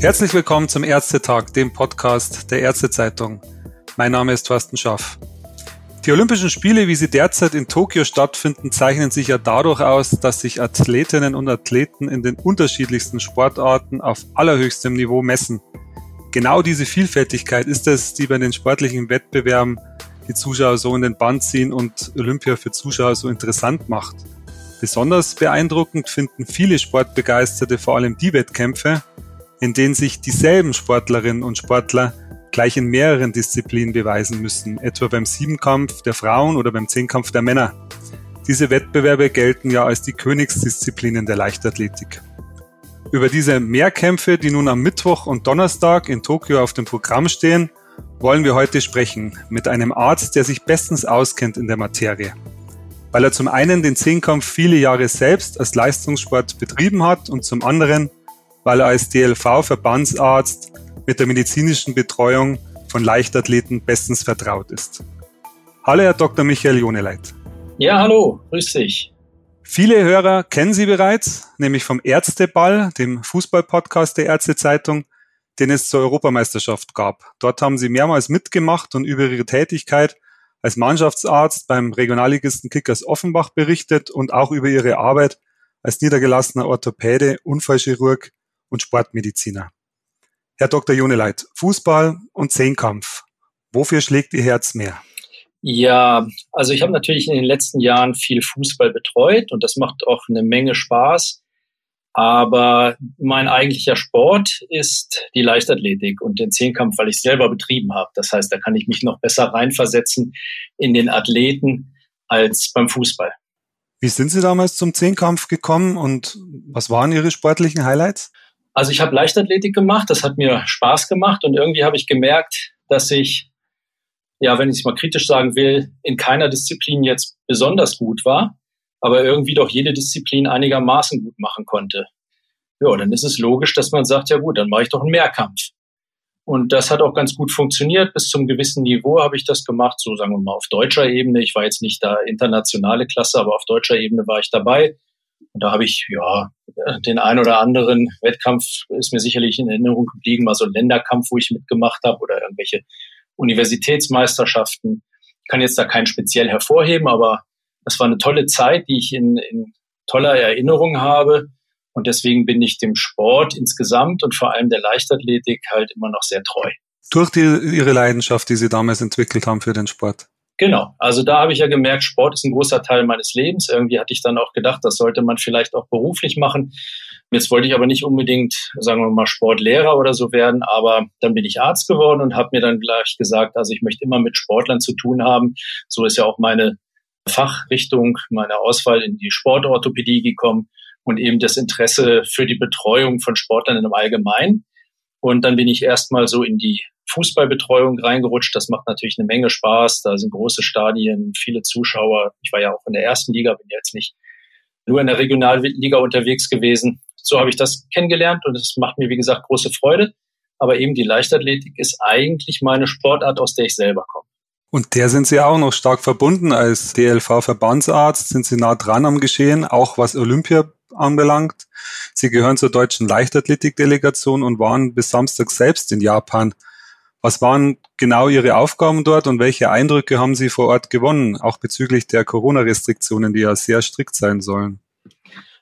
Herzlich willkommen zum Ärztetag, dem Podcast der Ärztezeitung. Mein Name ist Thorsten Schaff. Die Olympischen Spiele, wie sie derzeit in Tokio stattfinden, zeichnen sich ja dadurch aus, dass sich Athletinnen und Athleten in den unterschiedlichsten Sportarten auf allerhöchstem Niveau messen. Genau diese Vielfältigkeit ist es, die bei den sportlichen Wettbewerben die Zuschauer so in den Band ziehen und Olympia für Zuschauer so interessant macht. Besonders beeindruckend finden viele Sportbegeisterte vor allem die Wettkämpfe, in denen sich dieselben Sportlerinnen und Sportler gleich in mehreren Disziplinen beweisen müssen, etwa beim Siebenkampf der Frauen oder beim Zehnkampf der Männer. Diese Wettbewerbe gelten ja als die Königsdisziplinen der Leichtathletik. Über diese Mehrkämpfe, die nun am Mittwoch und Donnerstag in Tokio auf dem Programm stehen, wollen wir heute sprechen mit einem Arzt, der sich bestens auskennt in der Materie. Weil er zum einen den Zehnkampf viele Jahre selbst als Leistungssport betrieben hat und zum anderen weil er als DLV-Verbandsarzt mit der medizinischen Betreuung von Leichtathleten bestens vertraut ist. Hallo, Herr Dr. Michael Joneleit. Ja, hallo, grüß dich. Viele Hörer kennen Sie bereits, nämlich vom Ärzteball, dem Fußballpodcast der Ärztezeitung, den es zur Europameisterschaft gab. Dort haben Sie mehrmals mitgemacht und über Ihre Tätigkeit als Mannschaftsarzt beim Regionalligisten Kickers Offenbach berichtet und auch über Ihre Arbeit als niedergelassener Orthopäde, Unfallchirurg und Sportmediziner. Herr Dr. Juneleit, Fußball und Zehnkampf. Wofür schlägt Ihr Herz mehr? Ja, also ich habe natürlich in den letzten Jahren viel Fußball betreut und das macht auch eine Menge Spaß. Aber mein eigentlicher Sport ist die Leichtathletik und den Zehnkampf, weil ich selber betrieben habe. Das heißt, da kann ich mich noch besser reinversetzen in den Athleten als beim Fußball. Wie sind Sie damals zum Zehnkampf gekommen und was waren Ihre sportlichen Highlights? Also ich habe Leichtathletik gemacht, das hat mir Spaß gemacht und irgendwie habe ich gemerkt, dass ich, ja, wenn ich es mal kritisch sagen will, in keiner Disziplin jetzt besonders gut war, aber irgendwie doch jede Disziplin einigermaßen gut machen konnte. Ja, dann ist es logisch, dass man sagt, ja gut, dann mache ich doch einen Mehrkampf. Und das hat auch ganz gut funktioniert. Bis zum gewissen Niveau habe ich das gemacht, so sagen wir mal auf deutscher Ebene. Ich war jetzt nicht da internationale Klasse, aber auf deutscher Ebene war ich dabei. Und da habe ich, ja, den ein oder anderen Wettkampf ist mir sicherlich in Erinnerung geblieben, mal so ein Länderkampf, wo ich mitgemacht habe oder irgendwelche Universitätsmeisterschaften. Ich kann jetzt da keinen speziell hervorheben, aber das war eine tolle Zeit, die ich in, in toller Erinnerung habe. Und deswegen bin ich dem Sport insgesamt und vor allem der Leichtathletik halt immer noch sehr treu. Durch die, Ihre Leidenschaft, die Sie damals entwickelt haben für den Sport. Genau, also da habe ich ja gemerkt, Sport ist ein großer Teil meines Lebens. Irgendwie hatte ich dann auch gedacht, das sollte man vielleicht auch beruflich machen. Jetzt wollte ich aber nicht unbedingt, sagen wir mal, Sportlehrer oder so werden, aber dann bin ich Arzt geworden und habe mir dann gleich gesagt, also ich möchte immer mit Sportlern zu tun haben. So ist ja auch meine Fachrichtung, meine Auswahl in die Sportorthopädie gekommen und eben das Interesse für die Betreuung von Sportlern im Allgemeinen. Und dann bin ich erstmal so in die Fußballbetreuung reingerutscht. Das macht natürlich eine Menge Spaß. Da sind große Stadien, viele Zuschauer. Ich war ja auch in der ersten Liga, bin jetzt nicht nur in der Regionalliga unterwegs gewesen. So habe ich das kennengelernt und es macht mir, wie gesagt, große Freude. Aber eben die Leichtathletik ist eigentlich meine Sportart, aus der ich selber komme. Und der sind Sie auch noch stark verbunden als DLV-Verbandsarzt, sind Sie nah dran am Geschehen, auch was Olympia anbelangt. Sie gehören zur deutschen Leichtathletik-Delegation und waren bis Samstag selbst in Japan. Was waren genau Ihre Aufgaben dort und welche Eindrücke haben Sie vor Ort gewonnen, auch bezüglich der Corona-Restriktionen, die ja sehr strikt sein sollen?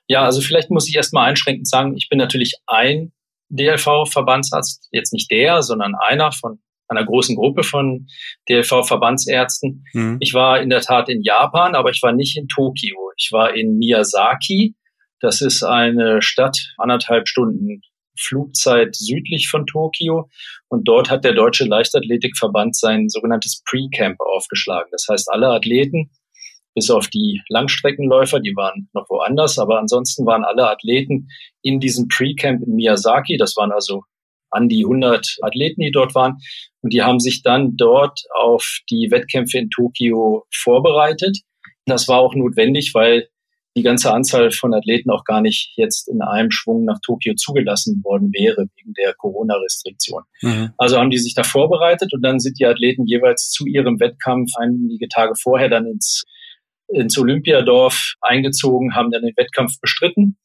Ja, also vielleicht muss ich erstmal einschränkend sagen, ich bin natürlich ein DLV-Verbandsarzt, jetzt nicht der, sondern einer von einer großen Gruppe von DLV-Verbandsärzten. Mhm. Ich war in der Tat in Japan, aber ich war nicht in Tokio. Ich war in Miyazaki. Das ist eine Stadt anderthalb Stunden Flugzeit südlich von Tokio. Und dort hat der Deutsche Leichtathletikverband sein sogenanntes Pre-Camp aufgeschlagen. Das heißt, alle Athleten, bis auf die Langstreckenläufer, die waren noch woanders, aber ansonsten waren alle Athleten in diesem Pre-Camp in Miyazaki. Das waren also an die 100 Athleten, die dort waren. Und die haben sich dann dort auf die Wettkämpfe in Tokio vorbereitet. Das war auch notwendig, weil die ganze Anzahl von Athleten auch gar nicht jetzt in einem Schwung nach Tokio zugelassen worden wäre wegen der Corona-Restriktion. Mhm. Also haben die sich da vorbereitet und dann sind die Athleten jeweils zu ihrem Wettkampf einige Tage vorher dann ins, ins Olympiadorf eingezogen, haben dann den Wettkampf bestritten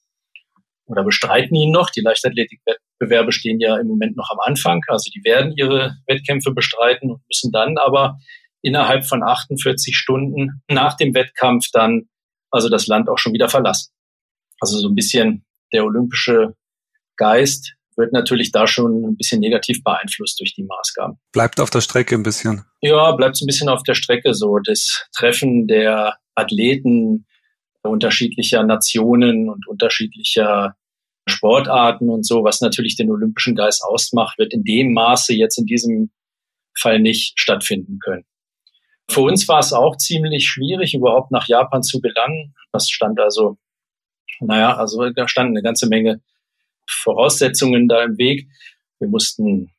oder bestreiten ihn noch. Die Leichtathletik Wettbewerbe stehen ja im Moment noch am Anfang. Also die werden ihre Wettkämpfe bestreiten und müssen dann aber innerhalb von 48 Stunden nach dem Wettkampf dann also das Land auch schon wieder verlassen. Also so ein bisschen der olympische Geist wird natürlich da schon ein bisschen negativ beeinflusst durch die Maßgaben. Bleibt auf der Strecke ein bisschen. Ja, bleibt ein bisschen auf der Strecke so. Das Treffen der Athleten unterschiedlicher Nationen und unterschiedlicher Sportarten und so, was natürlich den olympischen Geist ausmacht, wird in dem Maße jetzt in diesem Fall nicht stattfinden können. Für uns war es auch ziemlich schwierig, überhaupt nach Japan zu gelangen. Das stand also, naja, also da standen eine ganze Menge Voraussetzungen da im Weg. Wir mussten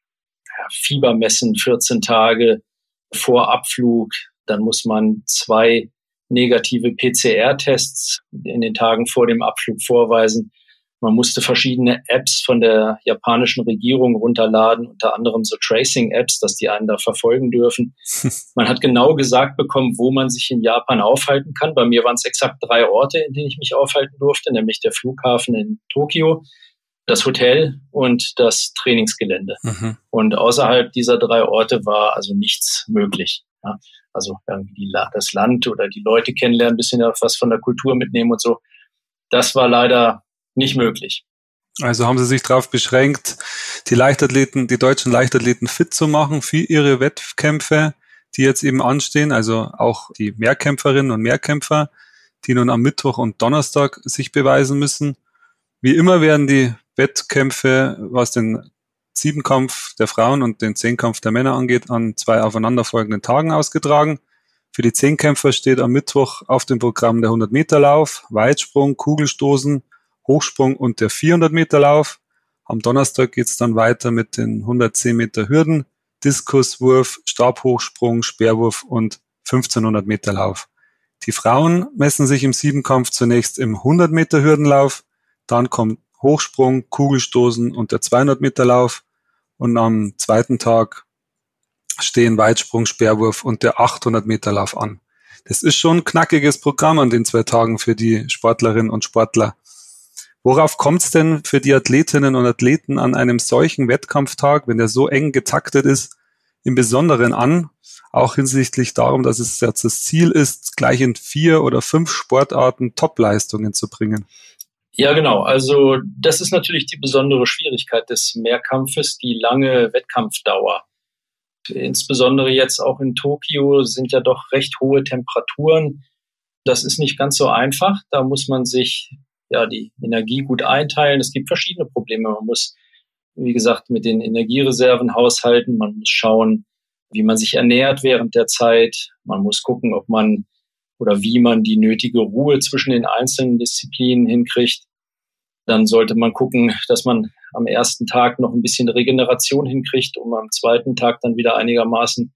Fieber messen, 14 Tage vor Abflug. Dann muss man zwei negative PCR-Tests in den Tagen vor dem Abflug vorweisen. Man musste verschiedene Apps von der japanischen Regierung runterladen, unter anderem so Tracing-Apps, dass die einen da verfolgen dürfen. Man hat genau gesagt bekommen, wo man sich in Japan aufhalten kann. Bei mir waren es exakt drei Orte, in denen ich mich aufhalten durfte, nämlich der Flughafen in Tokio, das Hotel und das Trainingsgelände. Mhm. Und außerhalb dieser drei Orte war also nichts möglich. Ja, also irgendwie die, das Land oder die Leute kennenlernen, ein bisschen was von der Kultur mitnehmen und so. Das war leider nicht möglich. Also haben sie sich darauf beschränkt, die Leichtathleten, die deutschen Leichtathleten fit zu machen für ihre Wettkämpfe, die jetzt eben anstehen, also auch die Mehrkämpferinnen und Mehrkämpfer, die nun am Mittwoch und Donnerstag sich beweisen müssen. Wie immer werden die Wettkämpfe, was den Siebenkampf der Frauen und den Zehnkampf der Männer angeht, an zwei aufeinanderfolgenden Tagen ausgetragen. Für die Zehnkämpfer steht am Mittwoch auf dem Programm der 100-Meter-Lauf, Weitsprung, Kugelstoßen, Hochsprung und der 400 Meter Lauf. Am Donnerstag geht's dann weiter mit den 110 Meter Hürden, Diskuswurf, Stabhochsprung, Speerwurf und 1500 Meter Lauf. Die Frauen messen sich im Siebenkampf zunächst im 100 Meter Hürdenlauf, dann kommt Hochsprung, Kugelstoßen und der 200 Meter Lauf und am zweiten Tag stehen Weitsprung, Speerwurf und der 800 Meter Lauf an. Das ist schon ein knackiges Programm an den zwei Tagen für die Sportlerinnen und Sportler. Worauf kommt es denn für die Athletinnen und Athleten an einem solchen Wettkampftag, wenn der so eng getaktet ist, im Besonderen an? Auch hinsichtlich darum, dass es jetzt das Ziel ist, gleich in vier oder fünf Sportarten Topleistungen zu bringen. Ja, genau. Also das ist natürlich die besondere Schwierigkeit des Mehrkampfes, die lange Wettkampfdauer. Insbesondere jetzt auch in Tokio sind ja doch recht hohe Temperaturen. Das ist nicht ganz so einfach. Da muss man sich ja, die Energie gut einteilen. Es gibt verschiedene Probleme. Man muss, wie gesagt, mit den Energiereserven haushalten. Man muss schauen, wie man sich ernährt während der Zeit. Man muss gucken, ob man oder wie man die nötige Ruhe zwischen den einzelnen Disziplinen hinkriegt. Dann sollte man gucken, dass man am ersten Tag noch ein bisschen Regeneration hinkriegt, um am zweiten Tag dann wieder einigermaßen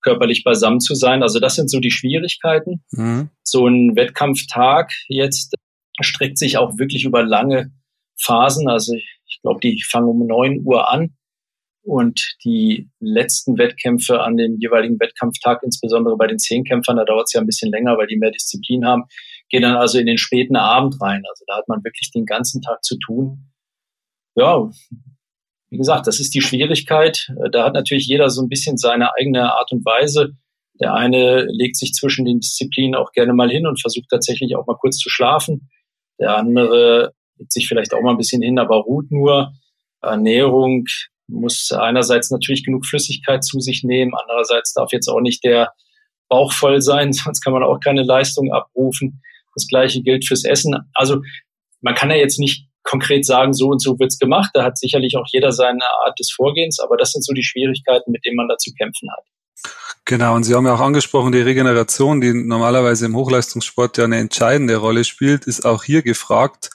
körperlich beisammen zu sein. Also das sind so die Schwierigkeiten. Mhm. So ein Wettkampftag jetzt streckt sich auch wirklich über lange Phasen. Also ich glaube, die fangen um neun Uhr an und die letzten Wettkämpfe an dem jeweiligen Wettkampftag, insbesondere bei den Zehnkämpfern, da dauert es ja ein bisschen länger, weil die mehr Disziplin haben, gehen dann also in den späten Abend rein. Also da hat man wirklich den ganzen Tag zu tun. Ja, wie gesagt, das ist die Schwierigkeit. Da hat natürlich jeder so ein bisschen seine eigene Art und Weise. Der eine legt sich zwischen den Disziplinen auch gerne mal hin und versucht tatsächlich auch mal kurz zu schlafen. Der andere legt sich vielleicht auch mal ein bisschen hin, aber ruht nur. Ernährung muss einerseits natürlich genug Flüssigkeit zu sich nehmen, andererseits darf jetzt auch nicht der Bauch voll sein, sonst kann man auch keine Leistung abrufen. Das gleiche gilt fürs Essen. Also man kann ja jetzt nicht konkret sagen, so und so wird's gemacht. Da hat sicherlich auch jeder seine Art des Vorgehens, aber das sind so die Schwierigkeiten, mit denen man da zu kämpfen hat. Genau, und Sie haben ja auch angesprochen, die Regeneration, die normalerweise im Hochleistungssport ja eine entscheidende Rolle spielt, ist auch hier gefragt.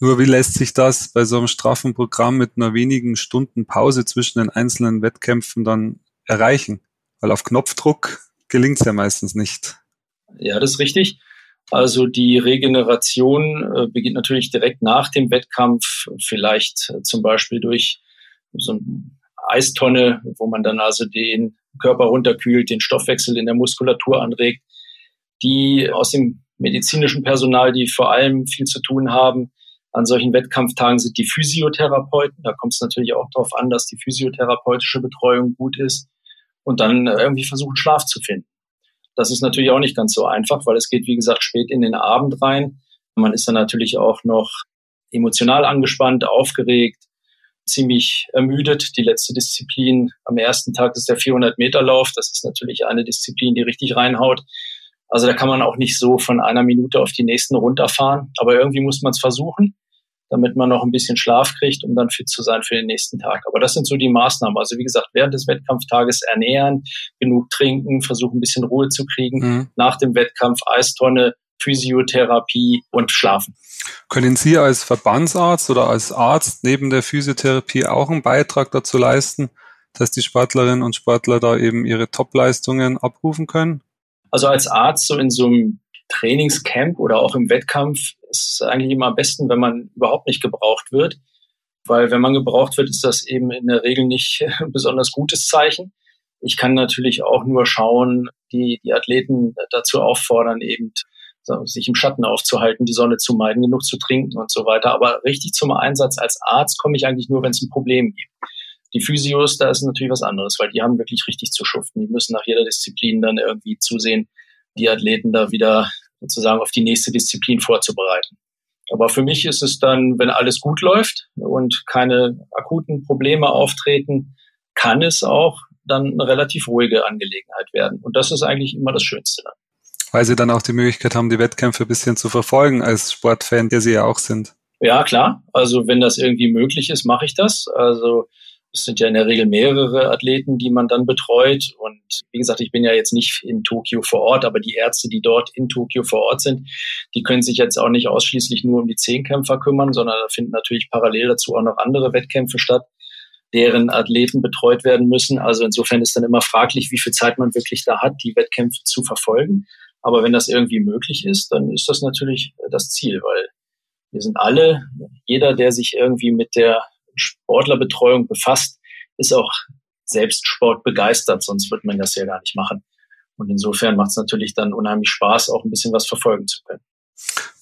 Nur wie lässt sich das bei so einem straffen Programm mit nur wenigen Stunden Pause zwischen den einzelnen Wettkämpfen dann erreichen? Weil auf Knopfdruck gelingt es ja meistens nicht. Ja, das ist richtig. Also die Regeneration äh, beginnt natürlich direkt nach dem Wettkampf, vielleicht zum Beispiel durch so eine Eistonne, wo man dann also den Körper runterkühlt, den Stoffwechsel in der Muskulatur anregt, die aus dem medizinischen Personal, die vor allem viel zu tun haben, An solchen Wettkampftagen sind die Physiotherapeuten. Da kommt es natürlich auch darauf an, dass die physiotherapeutische Betreuung gut ist und dann irgendwie versuchen, Schlaf zu finden. Das ist natürlich auch nicht ganz so einfach, weil es geht, wie gesagt, spät in den Abend rein. Man ist dann natürlich auch noch emotional angespannt, aufgeregt, ziemlich ermüdet. Die letzte Disziplin am ersten Tag ist der 400 Meter Lauf. Das ist natürlich eine Disziplin, die richtig reinhaut. Also da kann man auch nicht so von einer Minute auf die nächsten runterfahren. Aber irgendwie muss man es versuchen damit man noch ein bisschen Schlaf kriegt, um dann fit zu sein für den nächsten Tag. Aber das sind so die Maßnahmen. Also wie gesagt, während des Wettkampftages ernähren, genug trinken, versuchen ein bisschen Ruhe zu kriegen. Mhm. Nach dem Wettkampf Eistonne, Physiotherapie und Schlafen. Können Sie als Verbandsarzt oder als Arzt neben der Physiotherapie auch einen Beitrag dazu leisten, dass die Sportlerinnen und Sportler da eben ihre Topleistungen abrufen können? Also als Arzt so in so einem Trainingscamp oder auch im Wettkampf ist es eigentlich immer am besten, wenn man überhaupt nicht gebraucht wird. Weil wenn man gebraucht wird, ist das eben in der Regel nicht ein besonders gutes Zeichen. Ich kann natürlich auch nur schauen, die, die Athleten dazu auffordern, eben sich im Schatten aufzuhalten, die Sonne zu meiden, genug zu trinken und so weiter. Aber richtig zum Einsatz als Arzt komme ich eigentlich nur, wenn es ein Problem gibt. Die Physios, da ist natürlich was anderes, weil die haben wirklich richtig zu schuften. Die müssen nach jeder Disziplin dann irgendwie zusehen, die Athleten da wieder sozusagen auf die nächste Disziplin vorzubereiten. Aber für mich ist es dann, wenn alles gut läuft und keine akuten Probleme auftreten, kann es auch dann eine relativ ruhige Angelegenheit werden. Und das ist eigentlich immer das Schönste dann. Weil sie dann auch die Möglichkeit haben, die Wettkämpfe ein bisschen zu verfolgen als Sportfan, der sie ja auch sind. Ja, klar. Also wenn das irgendwie möglich ist, mache ich das. Also es sind ja in der Regel mehrere Athleten, die man dann betreut. Und wie gesagt, ich bin ja jetzt nicht in Tokio vor Ort, aber die Ärzte, die dort in Tokio vor Ort sind, die können sich jetzt auch nicht ausschließlich nur um die Zehnkämpfer kümmern, sondern da finden natürlich parallel dazu auch noch andere Wettkämpfe statt, deren Athleten betreut werden müssen. Also insofern ist dann immer fraglich, wie viel Zeit man wirklich da hat, die Wettkämpfe zu verfolgen. Aber wenn das irgendwie möglich ist, dann ist das natürlich das Ziel, weil wir sind alle, jeder, der sich irgendwie mit der Sportlerbetreuung befasst, ist auch selbst Sport begeistert, sonst wird man das ja gar nicht machen. Und insofern macht es natürlich dann unheimlich Spaß, auch ein bisschen was verfolgen zu können.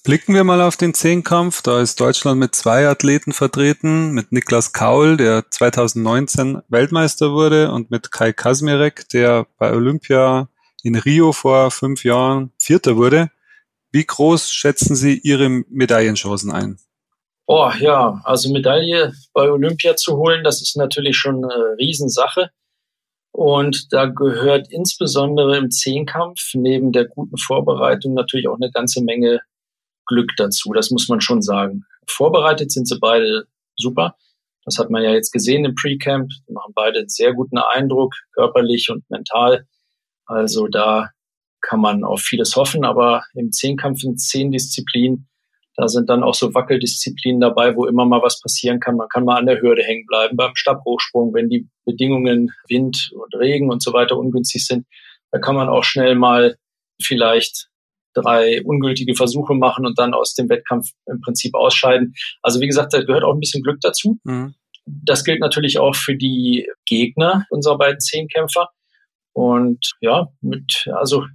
Blicken wir mal auf den Zehnkampf. Da ist Deutschland mit zwei Athleten vertreten, mit Niklas Kaul, der 2019 Weltmeister wurde, und mit Kai Kasmirek, der bei Olympia in Rio vor fünf Jahren Vierter wurde. Wie groß schätzen Sie Ihre Medaillenchancen ein? Oh ja, also Medaille bei Olympia zu holen, das ist natürlich schon eine Riesensache. Und da gehört insbesondere im Zehnkampf neben der guten Vorbereitung natürlich auch eine ganze Menge Glück dazu. Das muss man schon sagen. Vorbereitet sind sie beide super. Das hat man ja jetzt gesehen im Pre-Camp. Die machen beide einen sehr guten Eindruck, körperlich und mental. Also da kann man auf vieles hoffen. Aber im Zehnkampf in zehn Disziplinen da sind dann auch so Wackeldisziplinen dabei, wo immer mal was passieren kann. Man kann mal an der Hürde hängen bleiben, beim Stabhochsprung, wenn die Bedingungen Wind und Regen und so weiter ungünstig sind. Da kann man auch schnell mal vielleicht drei ungültige Versuche machen und dann aus dem Wettkampf im Prinzip ausscheiden. Also wie gesagt, da gehört auch ein bisschen Glück dazu. Mhm. Das gilt natürlich auch für die Gegner unserer beiden Zehnkämpfer. Und ja, mit, also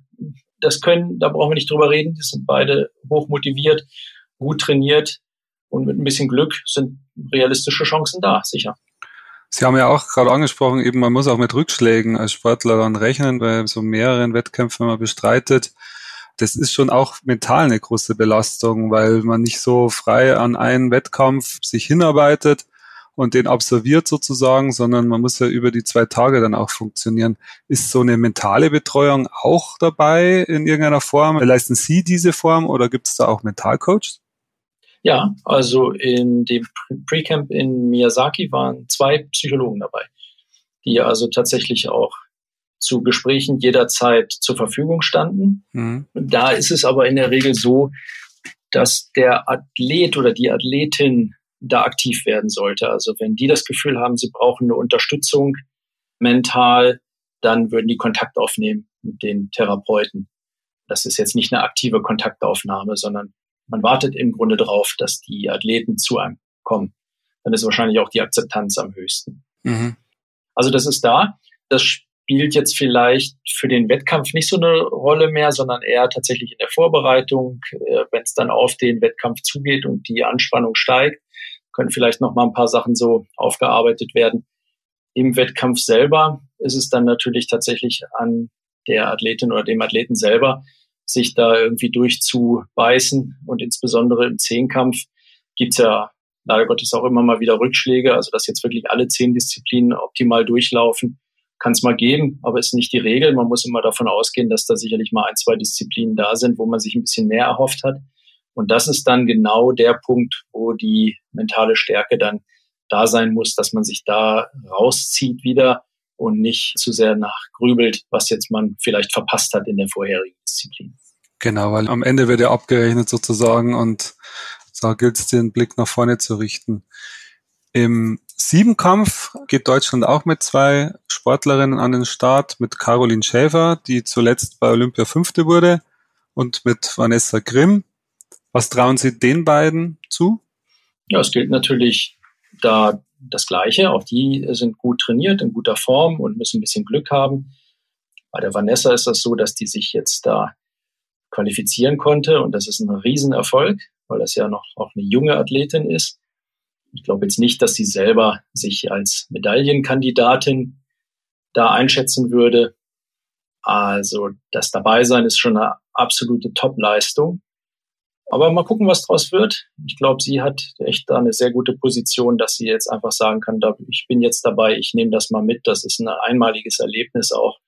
das können, da brauchen wir nicht drüber reden. Die sind beide hoch motiviert gut trainiert und mit ein bisschen Glück sind realistische Chancen da, sicher. Sie haben ja auch gerade angesprochen, eben man muss auch mit Rückschlägen als Sportler dann rechnen, bei so mehreren Wettkämpfen, man bestreitet. Das ist schon auch mental eine große Belastung, weil man nicht so frei an einen Wettkampf sich hinarbeitet und den absolviert sozusagen, sondern man muss ja über die zwei Tage dann auch funktionieren. Ist so eine mentale Betreuung auch dabei in irgendeiner Form? Leisten Sie diese Form oder gibt es da auch Mentalcoaches? Ja, also in dem Pre-Camp in Miyazaki waren zwei Psychologen dabei, die also tatsächlich auch zu Gesprächen jederzeit zur Verfügung standen. Mhm. Da ist es aber in der Regel so, dass der Athlet oder die Athletin da aktiv werden sollte. Also wenn die das Gefühl haben, sie brauchen eine Unterstützung mental, dann würden die Kontakt aufnehmen mit den Therapeuten. Das ist jetzt nicht eine aktive Kontaktaufnahme, sondern man wartet im Grunde darauf, dass die Athleten zu einem kommen. Dann ist wahrscheinlich auch die Akzeptanz am höchsten. Mhm. Also das ist da. Das spielt jetzt vielleicht für den Wettkampf nicht so eine Rolle mehr, sondern eher tatsächlich in der Vorbereitung, äh, wenn es dann auf den Wettkampf zugeht und die Anspannung steigt, können vielleicht noch mal ein paar Sachen so aufgearbeitet werden. Im Wettkampf selber ist es dann natürlich tatsächlich an der Athletin oder dem Athleten selber, sich da irgendwie durchzubeißen. Und insbesondere im Zehnkampf gibt's ja leider Gottes auch immer mal wieder Rückschläge, also dass jetzt wirklich alle zehn Disziplinen optimal durchlaufen, kann es mal geben, aber ist nicht die Regel. Man muss immer davon ausgehen, dass da sicherlich mal ein, zwei Disziplinen da sind, wo man sich ein bisschen mehr erhofft hat. Und das ist dann genau der Punkt, wo die mentale Stärke dann da sein muss, dass man sich da rauszieht wieder und nicht zu sehr nachgrübelt, was jetzt man vielleicht verpasst hat in der vorherigen Disziplin. Genau, weil am Ende wird ja abgerechnet sozusagen und da gilt es, den Blick nach vorne zu richten. Im Siebenkampf geht Deutschland auch mit zwei Sportlerinnen an den Start, mit Caroline Schäfer, die zuletzt bei Olympia Fünfte wurde, und mit Vanessa Grimm. Was trauen Sie den beiden zu? Ja, es gilt natürlich da das Gleiche. Auch die sind gut trainiert, in guter Form und müssen ein bisschen Glück haben. Bei der Vanessa ist das so, dass die sich jetzt da qualifizieren konnte und das ist ein Riesenerfolg, weil das ja noch auch eine junge Athletin ist. Ich glaube jetzt nicht, dass sie selber sich als Medaillenkandidatin da einschätzen würde. Also das Dabeisein ist schon eine absolute Top-Leistung. Aber mal gucken, was draus wird. Ich glaube, sie hat echt da eine sehr gute Position, dass sie jetzt einfach sagen kann, ich bin jetzt dabei, ich nehme das mal mit. Das ist ein einmaliges Erlebnis auch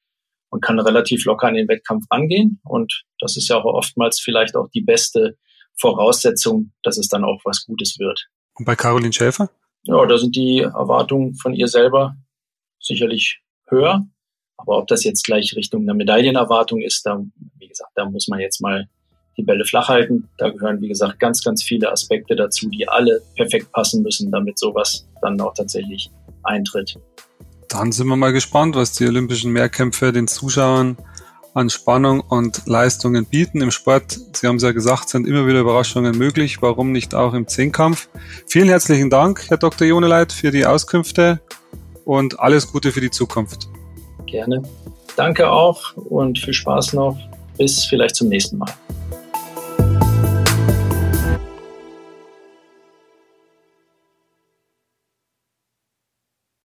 und kann relativ locker an den Wettkampf angehen. Und das ist ja auch oftmals vielleicht auch die beste Voraussetzung, dass es dann auch was Gutes wird. Und bei Caroline Schäfer? Ja, da sind die Erwartungen von ihr selber sicherlich höher. Aber ob das jetzt gleich Richtung einer Medaillenerwartung ist, da, wie gesagt, da muss man jetzt mal die Bälle flach halten. Da gehören, wie gesagt, ganz, ganz viele Aspekte dazu, die alle perfekt passen müssen, damit sowas dann auch tatsächlich eintritt. Dann sind wir mal gespannt, was die Olympischen Mehrkämpfe den Zuschauern an Spannung und Leistungen bieten. Im Sport, Sie haben es ja gesagt, sind immer wieder Überraschungen möglich. Warum nicht auch im Zehnkampf? Vielen herzlichen Dank, Herr Dr. Joneleit, für die Auskünfte und alles Gute für die Zukunft. Gerne. Danke auch und viel Spaß noch. Bis vielleicht zum nächsten Mal.